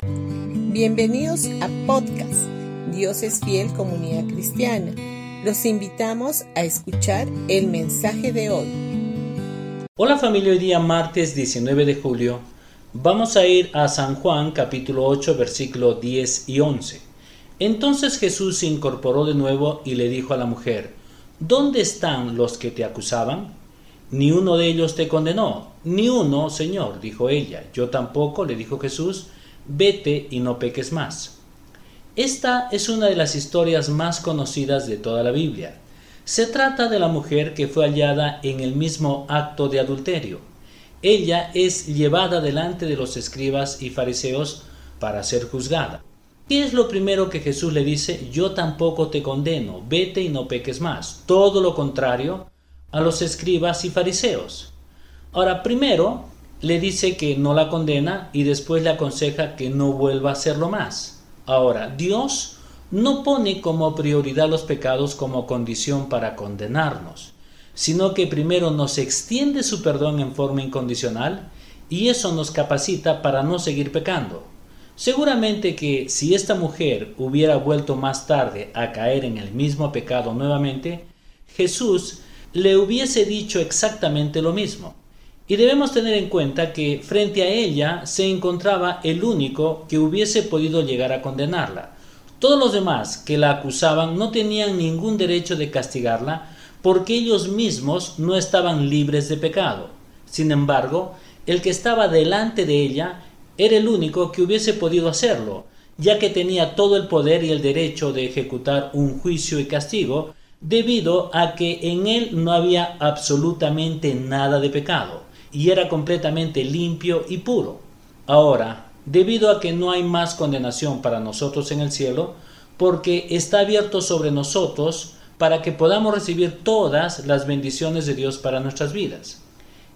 Bienvenidos a podcast Dios es fiel comunidad cristiana. Los invitamos a escuchar el mensaje de hoy. Hola familia, hoy día martes 19 de julio vamos a ir a San Juan capítulo 8 versículo 10 y 11. Entonces Jesús se incorporó de nuevo y le dijo a la mujer, ¿Dónde están los que te acusaban? Ni uno de ellos te condenó. Ni uno, Señor, dijo ella. Yo tampoco, le dijo Jesús, vete y no peques más. Esta es una de las historias más conocidas de toda la Biblia. Se trata de la mujer que fue hallada en el mismo acto de adulterio. Ella es llevada delante de los escribas y fariseos para ser juzgada. ¿Qué es lo primero que Jesús le dice? Yo tampoco te condeno, vete y no peques más. Todo lo contrario a los escribas y fariseos. Ahora, primero le dice que no la condena y después le aconseja que no vuelva a hacerlo más. Ahora, Dios no pone como prioridad los pecados como condición para condenarnos, sino que primero nos extiende su perdón en forma incondicional y eso nos capacita para no seguir pecando. Seguramente que si esta mujer hubiera vuelto más tarde a caer en el mismo pecado nuevamente, Jesús le hubiese dicho exactamente lo mismo. Y debemos tener en cuenta que frente a ella se encontraba el único que hubiese podido llegar a condenarla. Todos los demás que la acusaban no tenían ningún derecho de castigarla porque ellos mismos no estaban libres de pecado. Sin embargo, el que estaba delante de ella era el único que hubiese podido hacerlo, ya que tenía todo el poder y el derecho de ejecutar un juicio y castigo, debido a que en él no había absolutamente nada de pecado, y era completamente limpio y puro. Ahora, debido a que no hay más condenación para nosotros en el cielo, porque está abierto sobre nosotros para que podamos recibir todas las bendiciones de Dios para nuestras vidas.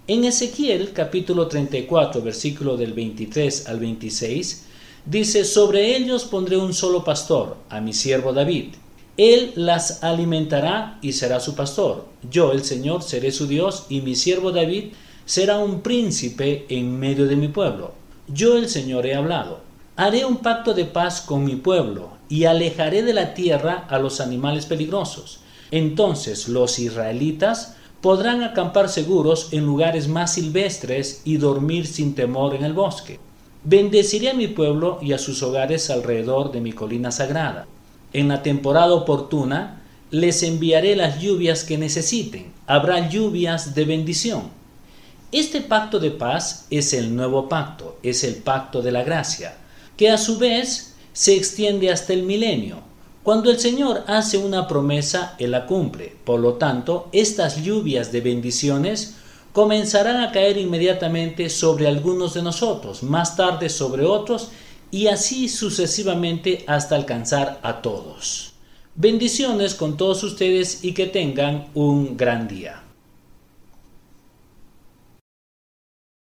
En Ezequiel capítulo 34 versículo del 23 al 26 dice, sobre ellos pondré un solo pastor, a mi siervo David. Él las alimentará y será su pastor. Yo, el Señor, seré su Dios y mi siervo David será un príncipe en medio de mi pueblo. Yo, el Señor, he hablado. Haré un pacto de paz con mi pueblo y alejaré de la tierra a los animales peligrosos. Entonces los israelitas podrán acampar seguros en lugares más silvestres y dormir sin temor en el bosque. Bendeciré a mi pueblo y a sus hogares alrededor de mi colina sagrada. En la temporada oportuna les enviaré las lluvias que necesiten. Habrá lluvias de bendición. Este pacto de paz es el nuevo pacto, es el pacto de la gracia, que a su vez se extiende hasta el milenio cuando el Señor hace una promesa, Él la cumple. Por lo tanto, estas lluvias de bendiciones comenzarán a caer inmediatamente sobre algunos de nosotros, más tarde sobre otros, y así sucesivamente hasta alcanzar a todos. Bendiciones con todos ustedes y que tengan un gran día.